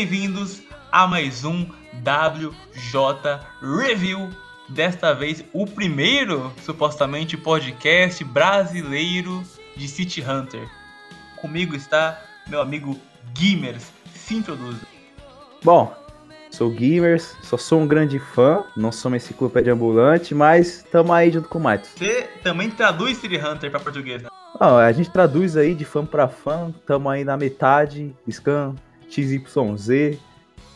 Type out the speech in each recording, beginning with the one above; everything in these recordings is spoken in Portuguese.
bem-vindos a mais um WJ Review. Desta vez, o primeiro, supostamente, podcast brasileiro de City Hunter. Comigo está meu amigo Gimers. Se introduza. Bom, sou Gimers, só sou um grande fã, não sou uma enciclopédia ambulante, mas tamo aí junto com o Maito. Você também traduz City Hunter para português, né? Ah, a gente traduz aí de fã para fã, tamo aí na metade, scan XYZ.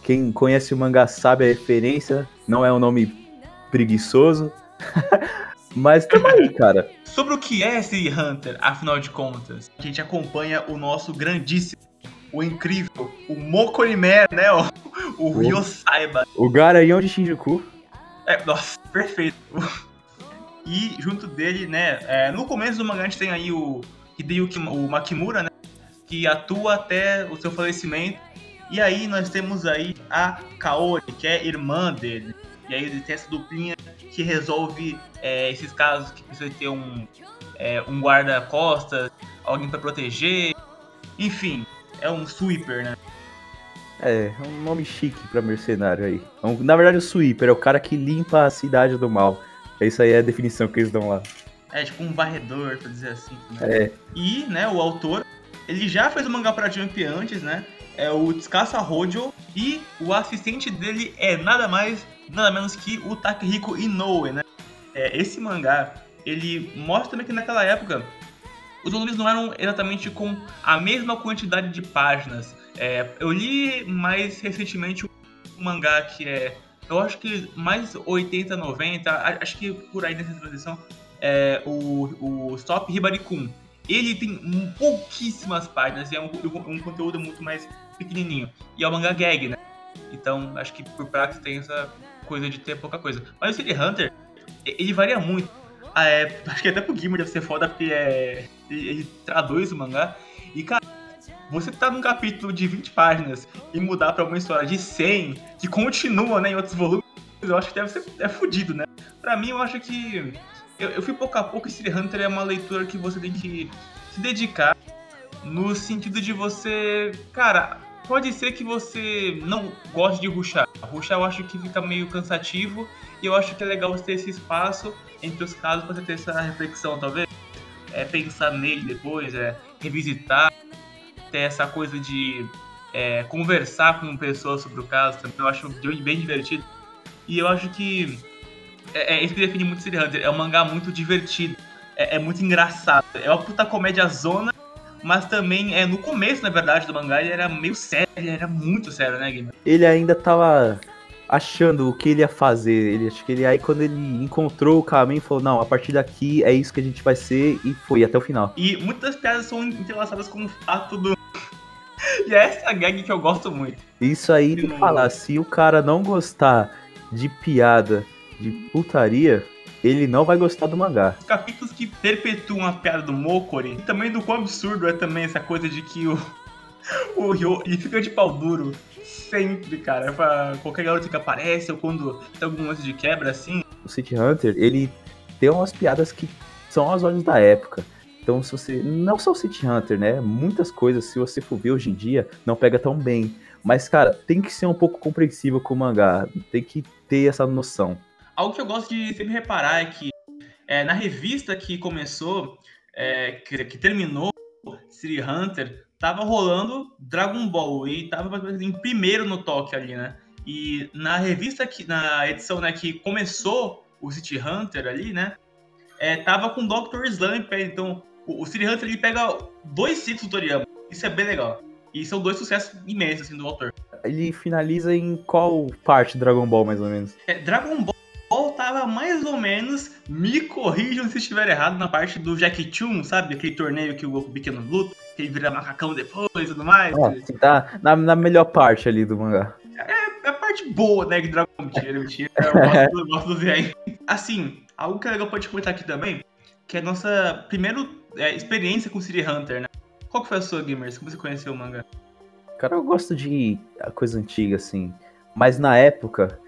Quem conhece o mangá sabe a referência, não é um nome preguiçoso. Mas tamo aí, cara. Sobre o que é esse Hunter, afinal de contas, a gente acompanha o nosso grandíssimo, o incrível, o Mokorime, né? O, o Ryo Saiba. O Garanhão de Shinjuku. É, nossa, perfeito. E junto dele, né, é, no começo do mangá a gente tem aí o Hideyuki o Makimura, né, que atua até o seu falecimento. E aí nós temos aí a Kaori, que é irmã dele. E aí ele tem essa duplinha que resolve é, esses casos que precisa ter um, é, um guarda-costas, alguém para proteger. Enfim, é um sweeper, né? É, é um nome chique pra mercenário aí. É Na verdade, o sweeper é o cara que limpa a cidade do mal. É isso aí é a definição que eles dão lá. É tipo um varredor, pra dizer assim. Né? É, E, né, o autor, ele já fez o mangá pra Jump antes, né? É o Tsukasa Hojo. E o assistente dele é nada mais, nada menos que o Takehiko Inoue, né? É, esse mangá, ele mostra também que naquela época os volumes não eram exatamente com a mesma quantidade de páginas. É, eu li mais recentemente um mangá que é, eu acho que mais 80, 90, a- acho que por aí nessa transição, é o, o Stop Hibarikun. Ele tem pouquíssimas páginas e é um, um conteúdo muito mais pequenininho. E é o mangá gag, né? Então, acho que por praxe tem essa coisa de ter pouca coisa. Mas o City Hunter, ele varia muito. Ah, é, acho que até pro Gamer deve ser foda, porque é, ele, ele traduz o mangá. E, cara, você tá num capítulo de 20 páginas e mudar pra uma história de 100, que continua, né, em outros volumes, eu acho que deve ser é fudido, né? Pra mim, eu acho que... Eu, eu fui pouco a pouco e City Hunter é uma leitura que você tem que se dedicar no sentido de você... Cara, pode ser que você não goste de ruxar. Ruxar eu acho que fica meio cansativo e eu acho que é legal você ter esse espaço entre os casos pra você ter essa reflexão, talvez. É pensar nele depois, é revisitar, ter essa coisa de é, conversar com pessoas sobre o caso também. Eu acho bem divertido. E eu acho que é, é isso que define muito City Hunter. É um mangá muito divertido. É, é muito engraçado. É uma puta comédia zona, mas também é no começo, na verdade, do mangá ele era meio sério, ele era muito sério, né, Gamer? ele ainda tava achando o que ele ia fazer. Ele acho que ele aí quando ele encontrou o caminho falou: "Não, a partir daqui é isso que a gente vai ser" e foi até o final. E muitas piadas são entrelaçadas com o fato do. e é essa gag que eu gosto muito. Isso aí que falar, se o cara não gostar de piada, de putaria, ele não vai gostar do mangá. Os capítulos que perpetuam a piada do Mokori e também do quão absurdo é também essa coisa de que o. O Ryo ele fica de pau duro sempre, cara. Pra qualquer garoto que aparece ou quando tem algum lance de quebra assim. O City Hunter, ele tem umas piadas que são aos olhos da época. Então, se você. Não só o City Hunter, né? Muitas coisas, se você for ver hoje em dia, não pega tão bem. Mas, cara, tem que ser um pouco compreensível com o mangá. Tem que ter essa noção. Algo que eu gosto de sempre reparar é que é, na revista que começou, é, que, que terminou City Hunter, tava rolando Dragon Ball e tava em primeiro no toque ali, né? E na revista que na edição né, que começou o City Hunter ali, né? É, tava com Dr. Slump pé, então o, o City Hunter ele pega dois títulos do Toriyama. Isso é bem legal. E são dois sucessos imensos assim, do autor. Ele finaliza em qual parte do Dragon Ball, mais ou menos? É, Dragon Ball tava mais ou menos, me corrijam se estiver errado, na parte do Jack Chun, sabe? Aquele torneio que o Goku pequeno luta, que ele vira macacão depois e tudo mais. Ó, assim, tá na, na melhor parte ali do mangá. É a parte boa, né, que Dragon Ball. Mentira, mentira. Eu gosto, eu gosto do Zen. Assim, algo que é legal pode comentar aqui também, que é a nossa primeira é, experiência com City Hunter, né? Qual que foi a sua, Gamers? Como você conheceu o mangá? Cara, eu gosto de a coisa antiga, assim. Mas na época,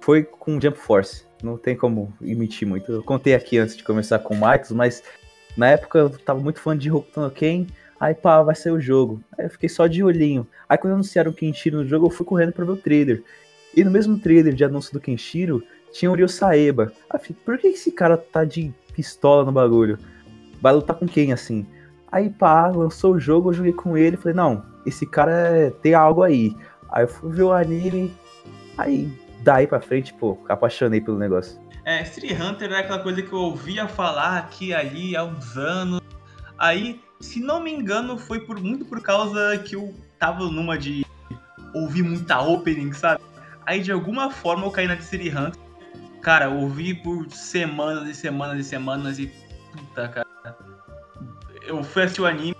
foi com Jump Force. Não tem como imitir muito. Eu contei aqui antes de começar com o Marcos, mas na época eu tava muito fã de Hokuto no Ken. Aí, pá, vai sair o jogo. Aí eu fiquei só de olhinho. Aí quando anunciaram o Kenshiro no jogo, eu fui correndo pra ver o trailer. E no mesmo trailer de anúncio do Kenshiro, tinha o Ryo Saeba. Aí, por que esse cara tá de pistola no bagulho? Vai lutar com quem, assim? Aí, pá, lançou o jogo, eu joguei com ele. Falei, não, esse cara é, tem algo aí. Aí eu fui ver o anime. Aí, daí pra frente, pô, apaixonei pelo negócio. É, Street Hunter é aquela coisa que eu ouvia falar aqui ali há uns anos. Aí, se não me engano, foi por muito por causa que eu tava numa de ouvir muita opening, sabe? Aí de alguma forma eu caí na de City Hunter. Cara, eu ouvi por semanas e semanas e semanas e. Puta, cara. Eu fui assistir o anime.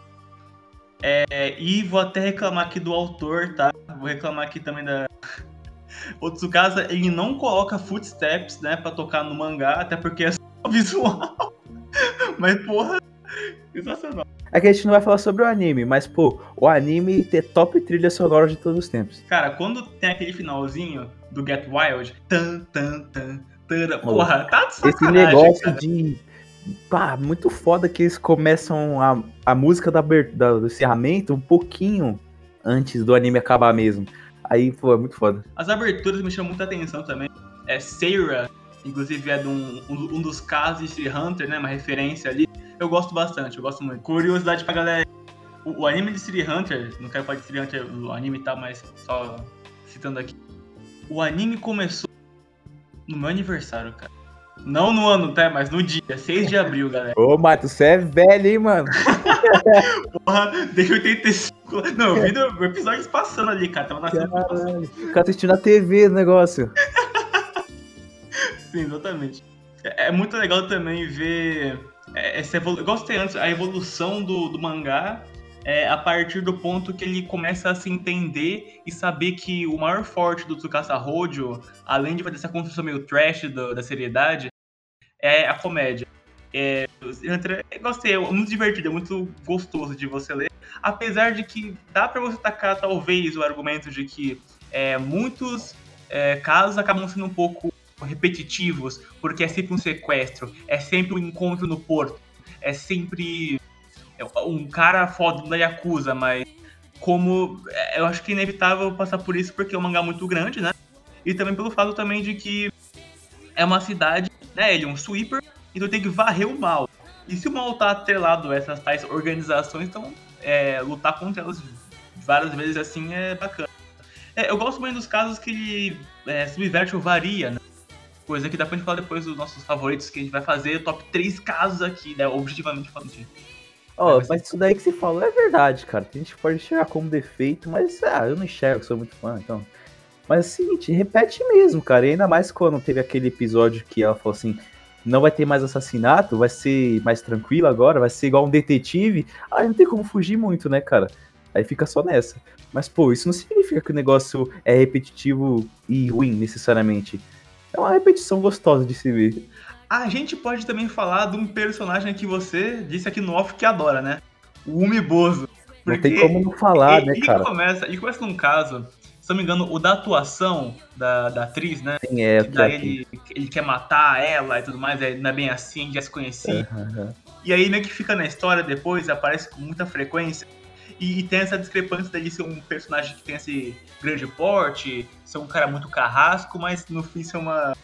É, e vou até reclamar aqui do autor, tá? Vou reclamar aqui também da, o Tsukasa, ele não coloca footsteps, né, pra tocar no mangá, até porque é só visual. mas, porra, sensacional. É que a gente não vai falar sobre o anime, mas, pô, o anime tem top trilha sonora de todos os tempos. Cara, quando tem aquele finalzinho do Get Wild, tan, tan, tan, tan, porra, tá de Esse negócio cara. de... Pá, muito foda que eles começam a, a música da, da, do encerramento um pouquinho antes do anime acabar mesmo. Aí, pô, é muito foda. As aberturas me chamam muita atenção também. É Seira, inclusive é de um, um, um dos casos de Hunter, né? Uma referência ali. Eu gosto bastante, eu gosto muito. Curiosidade pra galera. O, o anime de City Hunter, não quero falar de City Hunter, o anime tá, mas só citando aqui. O anime começou no meu aniversário, cara. Não no ano, tá? Mas no dia, 6 de abril, galera. Ô, Mato, você é velho, hein, mano? Porra, desde 85. Não, eu vi o episódio passando ali, cara. Tava nascendo. Caralho. O cara tá assistindo na TV o negócio. Sim, exatamente. É, é, muito legal também ver é, essa evolução. Gostei antes, a evolução do, do mangá é, a partir do ponto que ele começa a se entender e saber que o maior forte do Tsukasa Hojo, além de fazer essa construção meio trash do, da seriedade, é a comédia. É, eu gostei, é muito divertido, é muito gostoso de você ler. Apesar de que dá para você tacar, talvez, o argumento de que é, muitos é, casos acabam sendo um pouco repetitivos, porque é sempre um sequestro, é sempre um encontro no porto, é sempre um cara foda da Yakuza, mas como é, eu acho que é inevitável passar por isso porque é um mangá muito grande, né? E também pelo fato também de que é uma cidade, né? Ele é um sweeper, então tem que varrer o mal. E se o mal tá atrelado a essas tais organizações, então é, lutar contra elas várias vezes assim é bacana. É, eu gosto muito dos casos que ele é, subverte ou varia, né? Coisa que dá pra gente falar depois dos nossos favoritos, que a gente vai fazer top 3 casos aqui, né? Objetivamente falando. Oh, mas isso daí que você falou é verdade, cara. A gente pode enxergar como defeito, mas ah, eu não enxergo, sou muito fã, então. Mas é o seguinte, repete mesmo, cara. E ainda mais quando teve aquele episódio que ela falou assim: não vai ter mais assassinato, vai ser mais tranquilo agora, vai ser igual um detetive. Ah, não tem como fugir muito, né, cara? Aí fica só nessa. Mas, pô, isso não significa que o negócio é repetitivo e ruim, necessariamente. É uma repetição gostosa de se ver. A gente pode também falar de um personagem que você disse aqui no off que adora, né? O Umiboso. Não tem como não falar, ele, né, cara? Ele começa, ele começa num caso, se não me engano, o da atuação da, da atriz, né? Sim, é. Que daí ele, ele quer matar ela e tudo mais, não é bem assim, já se conhecia. Uhum. E aí meio que fica na história depois, aparece com muita frequência. E, e, tem essa discrepância dele ser um personagem que tem esse grande porte, ser um cara muito carrasco, mas no fim ser uma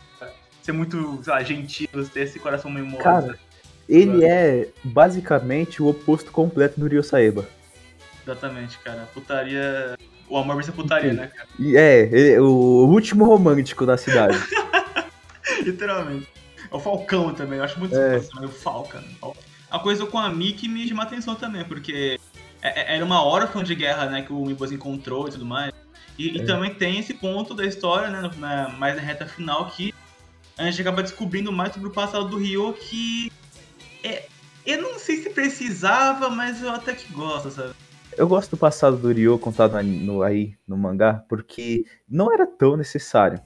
ser muito, sei lá, gentil, ter esse coração meio mole. Cara, ele é basicamente o oposto completo do Ryo Saeba. Exatamente, cara. Putaria. O amor vai ser putaria, né, cara? É, é, o último romântico da cidade. Literalmente. É o Falcão também, eu acho muito é. o Falcon. A coisa com a Mickey me chama atenção também, porque é, é, era uma órfã de guerra, né, que o Mibos encontrou e tudo mais. E, é. e, também tem esse ponto da história, né, na, mais na reta final, que a gente acaba descobrindo mais sobre o passado do Ryo que é, eu não sei se precisava, mas eu até que gosto, sabe? Eu gosto do passado do Ryo contado no, aí no mangá, porque não era tão necessário.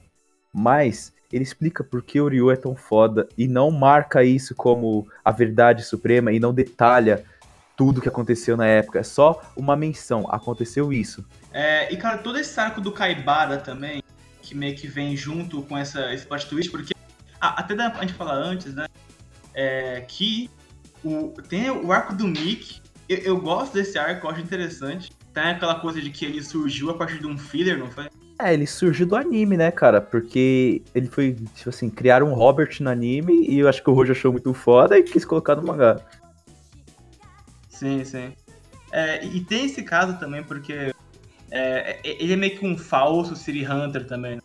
Mas ele explica por que o Ryo é tão foda e não marca isso como a verdade suprema e não detalha tudo que aconteceu na época. É só uma menção. Aconteceu isso. É, e cara, todo esse arco do Kaibara também, que meio que vem junto com essa, esse plot twist, porque ah, até da, a gente falar antes, né? É, que o, tem o arco do Mick, eu, eu, gosto desse arco, eu acho interessante. Tem aquela coisa de que ele surgiu a partir de um filler, não foi? É, ele surgiu do anime, né, cara? Porque ele foi, tipo assim, criaram um Robert no anime e eu acho que o Rojo achou muito foda e quis colocar no mangá. Sim, sim. É, e tem esse caso também, porque é, ele é meio que um falso City Hunter também. Né?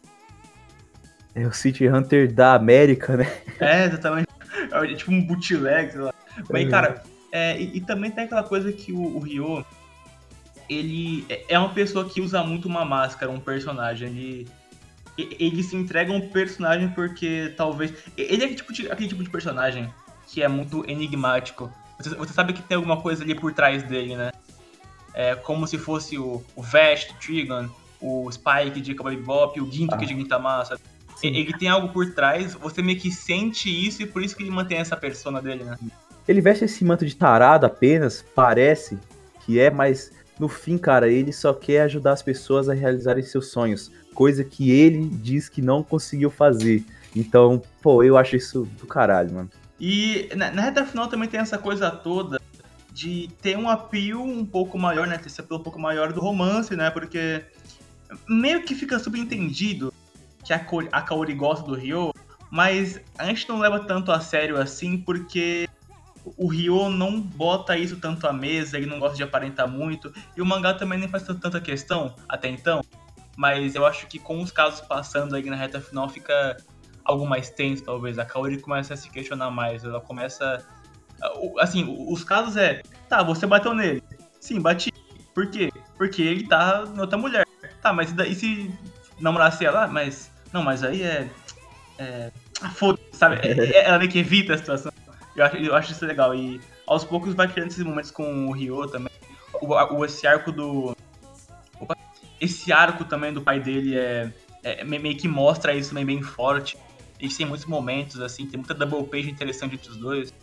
É o City Hunter da América, né? É, exatamente. É tipo um bootleg, sei lá. Mas, é. cara, é, e, e, também tem aquela coisa que o, o Ryo, ele é, é uma pessoa que usa muito uma máscara, um personagem. Ele, ele se entrega um personagem porque talvez. Ele é aquele tipo de, aquele tipo de personagem que é muito enigmático. Você, você sabe que tem alguma coisa ali por trás dele, né? É como se fosse o, o Vest, o Trigon, o Spike de Cowboy Bebop, o Ginto ah. de Gintama, Ele tem algo por trás, você meio que sente isso e por isso que ele mantém essa persona dele, né? Ele veste esse manto de tarado apenas, parece que é, mas no fim, cara, ele só quer ajudar as pessoas a realizarem seus sonhos, coisa que ele diz que não conseguiu fazer. Então, pô, eu acho isso do caralho, mano. E na, na reta final também tem essa coisa toda de ter um apio um pouco maior, né? Ter esse apelo um pouco maior do romance, né? Porque meio que fica subentendido que a, a Kaori gosta do Ryo, mas a gente não leva tanto a sério assim, porque o Ryo não bota isso tanto à mesa, ele não gosta de aparentar muito, e o mangá também nem faz tanta questão até então. Mas eu acho que com os casos passando aí na reta final fica algo mais tenso, talvez. A Kaori começa a se questionar mais, ela começa. Assim, os casos é. Tá, você bateu nele. Sim, bati. Por quê? Porque ele tá em outra mulher. Tá, mas e, se namorasse ela? Mas. Não, mas aí é. É. Ah, foda sabe? É, é, ela meio que evita a situação. Eu acho, eu acho isso legal. E aos poucos vai criando esses momentos com o Ryo também. O, o, esse arco do. Opa, esse arco também do pai dele é, é, meio que mostra isso também bem forte. Eles têm muitos momentos, assim, tem muita double page interessante entre os dois.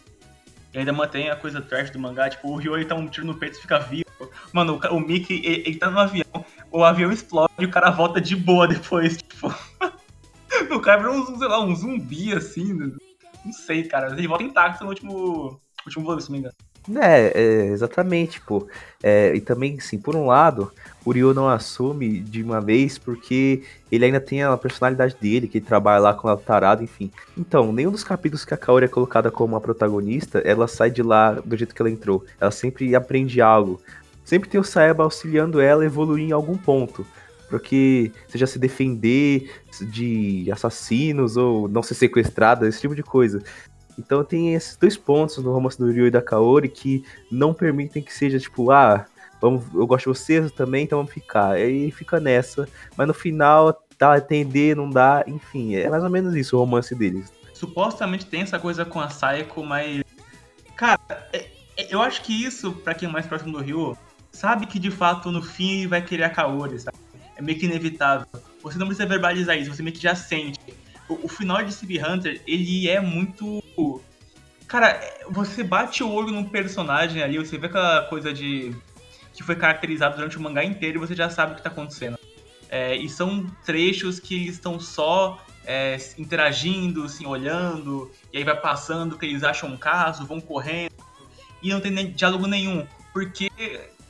E ainda mantém a coisa trash do mangá, tipo, o Ryo ele tá um tiro no peito e fica vivo. Mano, o, o Mickey, ele, ele, tá no avião, o avião explode e o cara volta de boa depois, tipo. o cara virou um, sei lá, um zumbi, assim. Não sei, cara. Ele volta intacto no último, último volume, se não me engano. É, é exatamente, pô. É, e também, assim, por um lado, o Ryo não assume de uma vez porque ele ainda tem a personalidade dele, que ele trabalha lá com o tarado, enfim. Então, nenhum dos capítulos que a Kaori é colocada como a protagonista, ela sai de lá do jeito que ela entrou. Ela sempre aprende algo. Sempre tem o Saeba auxiliando ela a evoluir em algum ponto. Porque seja se defender de assassinos ou não ser sequestrada, esse tipo de coisa. Então tem esses dois pontos no romance do Ryo e da Kaori que não permitem que seja tipo, ah, vamos, eu gosto de vocês também, então vamos ficar. E aí fica nessa, mas no final tá atender, não dá, enfim, é mais ou menos isso o romance deles. Supostamente tem essa coisa com a Saiko, mas cara, é, é, eu acho que isso para quem é mais próximo do Ryo, sabe que de fato no fim vai querer a Kaori, sabe? É meio que inevitável. Você não precisa verbalizar isso, você meio que já sente o, final de City Hunter, ele é muito. Cara, você bate o olho num personagem ali, você vê aquela coisa de. que foi caracterizado durante o mangá inteiro e você já sabe o que tá acontecendo. É, e são trechos que estão só é, interagindo, assim, olhando, e aí vai passando que eles acham um caso, vão correndo, e não tem diálogo nenhum. Porque,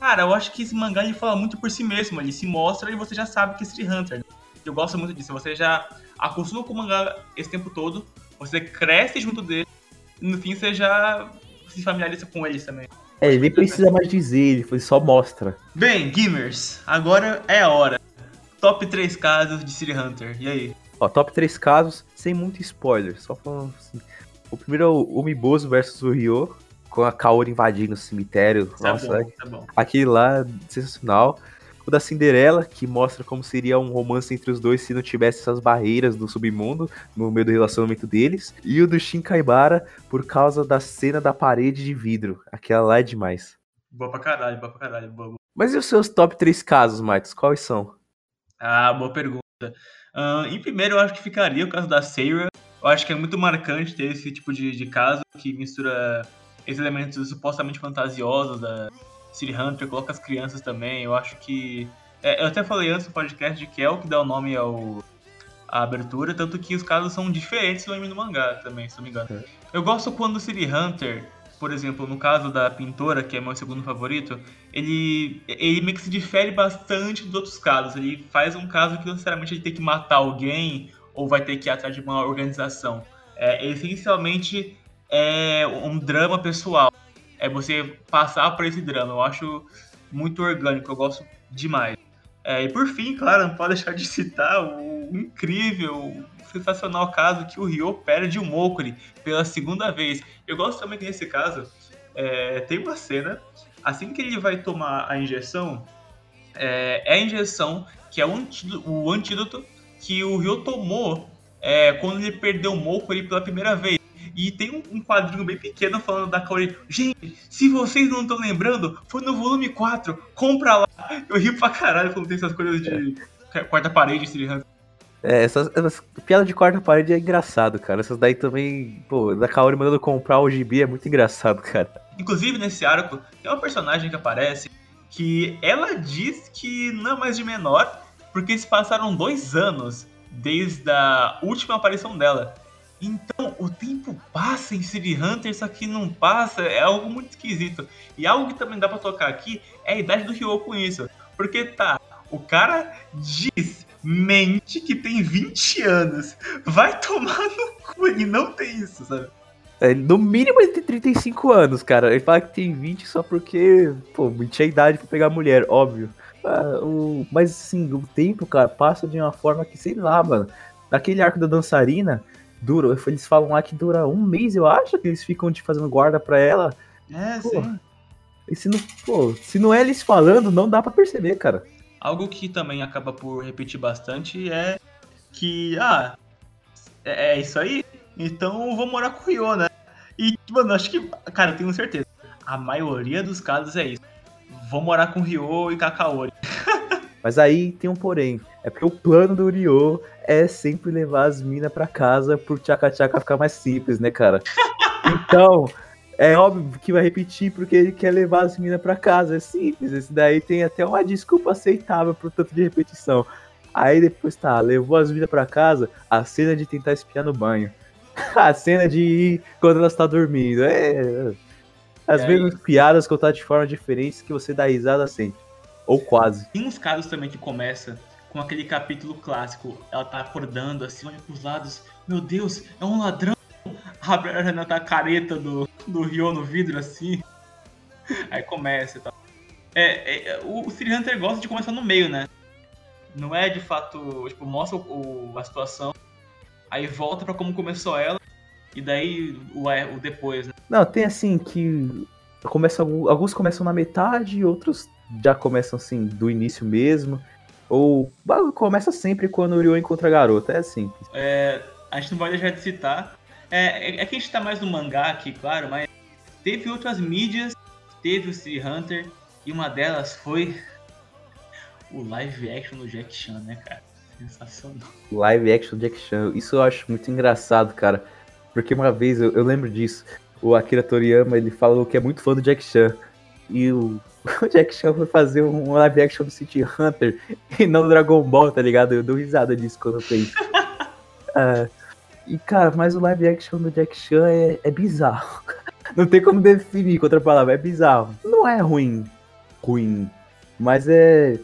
cara, eu acho que esse mangá ele fala muito por si mesmo, ele se mostra e você já sabe que é City Hunter. Eu gosto muito disso, você já acostuma com o mangá esse tempo todo, você cresce junto dele, e no fim você já se familiariza com eles também. É, ele nem precisa mais dizer, ele só mostra. Bem, gamers, agora é a hora. Top 3 casos de City Hunter, e aí? Ó, top 3 casos, sem muito spoiler, só falando assim. O primeiro é o Umiboso versus o Ryo, com a Kaori invadindo o cemitério. Tá Nossa, bom, tá bom. aquele lá, sensacional o da Cinderela, que mostra como seria um romance entre os dois se não tivesse essas barreiras do submundo no meio do relacionamento deles, e o do Shinkaibara por causa da cena da parede de vidro. Aquela lá é demais. Boa pra caralho, boa pra caralho, boa. Mas e os seus top 3 casos, Marcos? Quais são? Ah, boa pergunta. Uh, em primeiro, eu acho que ficaria o caso da Seira. Eu acho que é muito marcante ter esse tipo de, de caso que mistura esses elementos supostamente fantasiosos da, City Hunter, coloca as crianças também. Eu acho que. É, eu até falei antes no podcast de que é o que dá o nome ao, à abertura, tanto que os casos são diferentes do anime do mangá também, se não me engano. É. Eu gosto quando o City Hunter por exemplo, no caso da pintora, que é meu segundo favorito, ele, ele meio que se difere bastante dos outros casos. Ele faz um caso que necessariamente ele tem que matar alguém ou vai ter que ir atrás de uma organização. É, essencialmente é um drama pessoal. É você passar por esse drama. Eu acho muito orgânico, eu gosto demais. É, e por fim, claro, não pode deixar de citar o incrível, sensacional caso que o Ryo perde o Mokuri pela segunda vez. Eu gosto também que nesse caso é, tem uma cena, assim que ele vai tomar a injeção, é, é a injeção que é o antídoto, o antídoto que o Ryo tomou é, quando ele perdeu o Mokuri pela primeira vez. E tem um, um, quadrinho bem pequeno falando da Kaori. Gente, se vocês não estão lembrando, foi no volume 4. Compra lá. Eu rio pra caralho quando tem essas coisas de é. quarta parede, Hunter. É, essas, essas piadas de quarta parede é engraçado, cara. Essas daí também, pô, da Kaori mandando comprar o gibi é muito engraçado, cara. Inclusive, nesse arco, tem uma personagem que aparece que ela diz que não é mais de menor, porque se passaram dois anos desde a última aparição dela. Então, o tempo passa em City Hunter, só que não passa, é algo muito esquisito. E algo que também dá pra tocar aqui é a idade do Ryo com isso. Porque tá, o cara diz, mente que tem 20 anos. Vai tomar no cu, ele não tem isso, sabe? É, no mínimo ele tem 35 anos, cara. Ele fala que tem 20 só porque, pô, tinha idade pra pegar mulher, óbvio. Ah, o, mas assim, o tempo, cara, passa de uma forma que, sei lá, mano. Naquele arco da dançarina, dura, eles falam lá que dura um mês, eu acho, que eles ficam te fazendo guarda pra ela. É, pô, sim. E se não, pô, se não é eles falando, não dá para perceber, cara. Algo que também acaba por repetir bastante é que, ah, é, é isso aí, então eu vou morar com o Ryo, né? E, mano, acho que, cara, eu tenho certeza, a maioria dos casos é isso. Vou morar com o Ryo e Kakaori. Mas aí tem um porém. É porque o plano do Ryo é sempre levar as minas pra casa pro tchaca-tchaca ficar mais simples, né, cara? Então, é óbvio que vai repetir porque ele quer levar as minas pra casa. É simples. Esse daí tem até uma desculpa aceitável pro tanto de repetição. Aí depois tá, levou as minas pra casa, a cena de tentar espiar no banho. a cena de ir quando ela está dormindo. É. As mesmas piadas contadas de forma diferente que você dá risada sempre. Ou quase. Tem uns casos também que começa com aquele capítulo clássico. Ela tá acordando assim, olha pros lados. Meu Deus, é um ladrão. Abre a Renata tá careta do, do Rio no vidro assim. Aí começa e tal. É, é, o, o City Hunter gosta de começar no meio, né? Não é de fato, tipo, mostra o, a situação, aí volta para como começou ela, e daí o, o depois, né? Não, tem assim que começa, alguns começam na metade, outros já começam assim do início mesmo. Ou começa sempre quando o Ryo encontra a garota, é assim. É, a gente não vai deixar de citar. É, é, é que a gente tá mais no mangá aqui, claro, mas teve outras mídias, teve o City Hunter, e uma delas foi o live action do Jack Chan, né, cara? Sensacional. Live action do Jack Chan, isso eu acho muito engraçado, cara. Porque uma vez, eu, eu lembro disso, o Akira Toriyama, ele falou que é muito fã do Jack Chan. E o o Jack Chan foi fazer um live action do City Hunter e não do Dragon Ball, tá ligado? Eu dou risada disso quando eu penso. uh, e, cara, mas o live action do Jack Chan é, é bizarro. Não tem como definir com outra palavra, é bizarro. Não é ruim, ruim, mas é.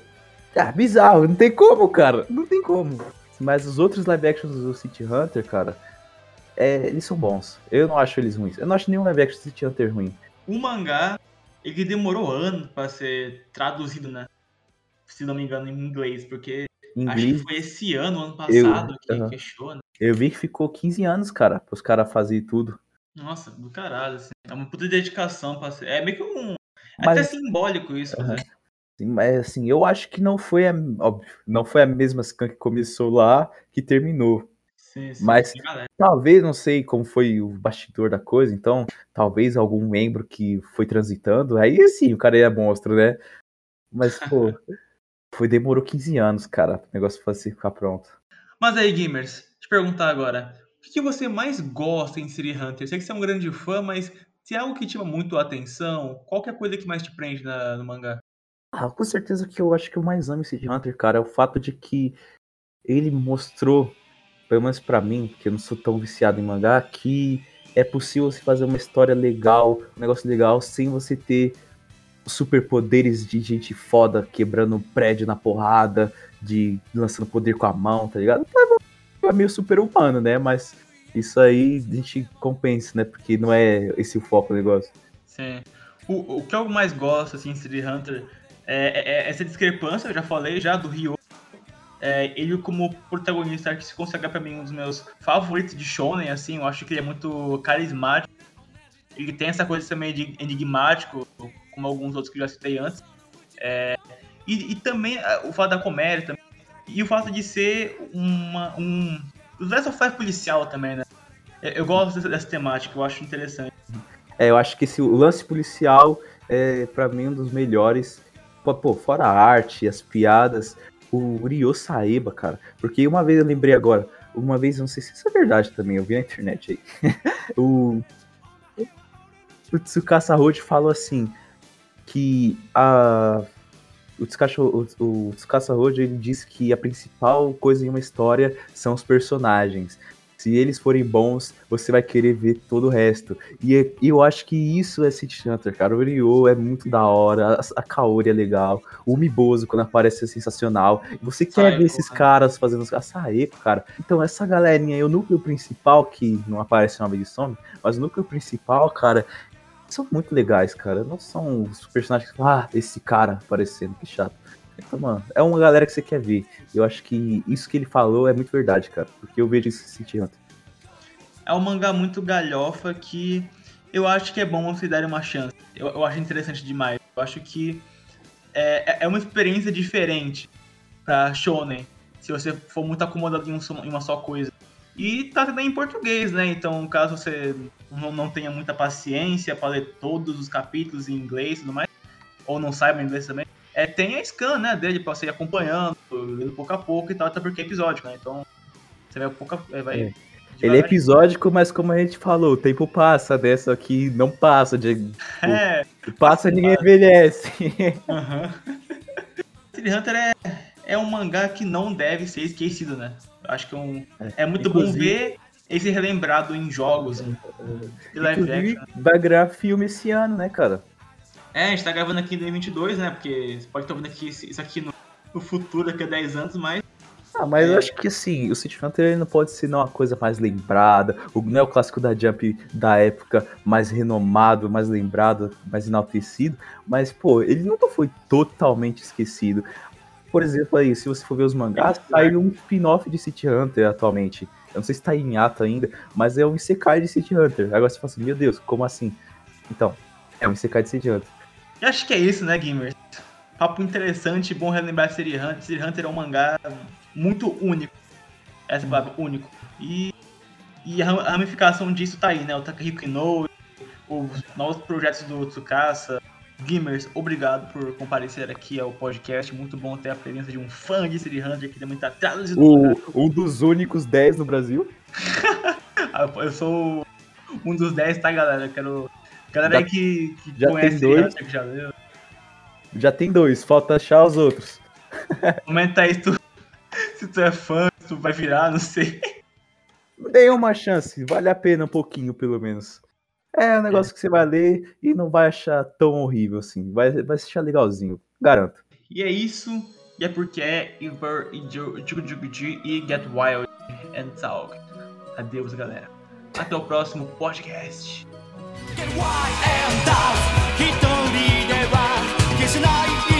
É bizarro, não tem como, cara. Não tem como. Mas os outros live actions do City Hunter, cara, é, eles são bons. Eu não acho eles ruins. Eu não acho nenhum live action do City Hunter ruim. O mangá ele demorou anos para ser traduzido, né? Se não me engano, em inglês, porque inglês? acho que foi esse ano, ano passado, eu, que uh -huh. fechou, né? Eu vi que ficou 15 anos, cara, pros caras fazerem tudo. Nossa, do caralho, assim. É uma puta dedicação pra ser. É meio que um. Mas, até simbólico isso, uh -huh. Sim, mas assim, eu acho que não foi a. Óbvio, não foi a mesma Scan que começou lá que terminou. Sim, sim, Mas talvez, não sei como foi o bastidor da coisa, então talvez algum membro que foi transitando, aí sim, o cara é monstro, né? Mas, pô, foi, demorou 15 anos, cara, o negócio fosse ficar pronto. Mas aí, gamers, te perguntar agora, o que, você mais gosta em City Hunter? Sei que você é um grande fã, mas se é algo que te chama muito a atenção, qual é a coisa que mais te prende na, no mangá? Ah, com certeza que eu acho que eu mais amo City Hunter, cara, é o fato de que ele mostrou pelo menos para mim, que eu não sou tão viciado em mangá, que é possível você fazer uma história legal, um negócio legal, sem você ter superpoderes de gente foda quebrando prédio na porrada, de lançando poder com a mão, tá ligado? É meio super humano, né? Mas isso aí a gente compensa, né? Porque não é esse o foco do negócio. Sim. O, o que eu mais gosto, assim, em City Hunter é, é, é essa discrepância, eu já falei já, do Ryo. É, ele como protagonista que se consagra para mim um dos meus favoritos de shonen, assim, eu acho que ele é muito carismático. Ele tem essa coisa também de enigmático, como alguns outros que eu já citei antes. É, e, e, também é, o fato da comédia também, e o fato de ser uma, um... O Last of policial também, né? Eu gosto dessa, dessa temática, eu acho interessante. É, eu acho que esse, lance policial é, para mim, um dos melhores. Pô, fora a arte, as piadas, o Ryo Saeba, cara. Porque uma vez eu lembrei agora, uma vez, não sei se isso é verdade também, eu vi na internet aí. o, o Tsukasa Road falou assim, que a o Tsukasa, o, o Tsukasa Road ele disse que a principal coisa em uma história são os personagens se eles forem bons, você vai querer ver todo o resto. E, e eu acho que isso é City Hunter, cara. O Ryo é muito da hora, a, Kaori é legal, o Miboso quando aparece é sensacional. Você quer ver esses né? caras fazendo a Saeko, cara. Então essa galerinha aí, o núcleo principal, que não aparece de some, mas o núcleo principal, cara, são muito legais, cara. Não são os personagens que ah, esse cara aparecendo, que chato. Então, mano, é uma galera que você quer ver. Eu acho que isso que ele falou é muito verdade, cara. Porque eu vejo isso em City. É um mangá muito galhofa que eu acho que é bom você dar uma chance. Eu, eu acho interessante demais. Eu acho que é, é, é uma experiência diferente pra Shonen. Se você for muito acomodado em, um, em uma só coisa. E tá também em português, né? Então, caso você não, não tenha muita paciência para ler todos os capítulos em inglês e tudo mais, ou não saiba inglês também, é, tem a scan, né, dele pra você ir acompanhando, lendo pouco a pouco e tal, até porque é episódico, né? Então, você vai pouco a, é, vai, é. Ele é episódico, mas como a gente falou, o tempo passa, né? Só que não passa. De, é. Passa ninguém envelhece. Uhum. City Hunter é, é um mangá que não deve ser esquecido, né? Acho que é, um, é, é muito Inclusive, bom ver esse relembrado em jogos. Em, em live action. Vai gravar filme esse ano, né, cara? É, a gente tá gravando aqui em 2022, né? Porque você pode estar vendo aqui, isso aqui no, no futuro, daqui a 10 anos, mas ah, mas é. eu acho que assim, o City Hunter não pode ser uma coisa mais lembrada, o, não é o clássico da Jump da época mais renomado, mais lembrado, mais enaltecido, mas pô, ele nunca foi totalmente esquecido. Por exemplo, aí, se você for ver os mangás, saiu um spin-off de City Hunter atualmente. Eu não sei se tá em ato ainda, mas é um Isekai de City Hunter. Agora você fala assim, meu Deus, como assim? Então, é um Isekai de City Hunter. Eu acho que é isso, né, gamers? Papo interessante, bom relembrar City Hunter. City Hunter é um mangá muito único. Essa é palavra, único. E, e a ramificação disso tá aí, né? O Takahiko Inoue, os novos projetos do Tsukasa. Gamers, obrigado por comparecer aqui ao podcast. Muito bom ter a presença de um fã de City Hunter que também tá. Um dos únicos 10 no Brasil. Ah, eu sou um dos 10, tá, galera? Eu quero Galera já, aí que, que já conhece tem dois. já leu. Já tem dois, falta achar os outros. Comenta aí se tu, se tu é fã, se tu vai virar, não sei. Dê uma chance, vale a pena um pouquinho, pelo menos. É um negócio é. que você vai ler e não vai achar tão horrível assim. Vai, vai achar legalzinho, garanto. E é isso. E é porque é Iver e e Get Wild and Talk. Adeus, galera. Até o próximo podcast. 一人では消せない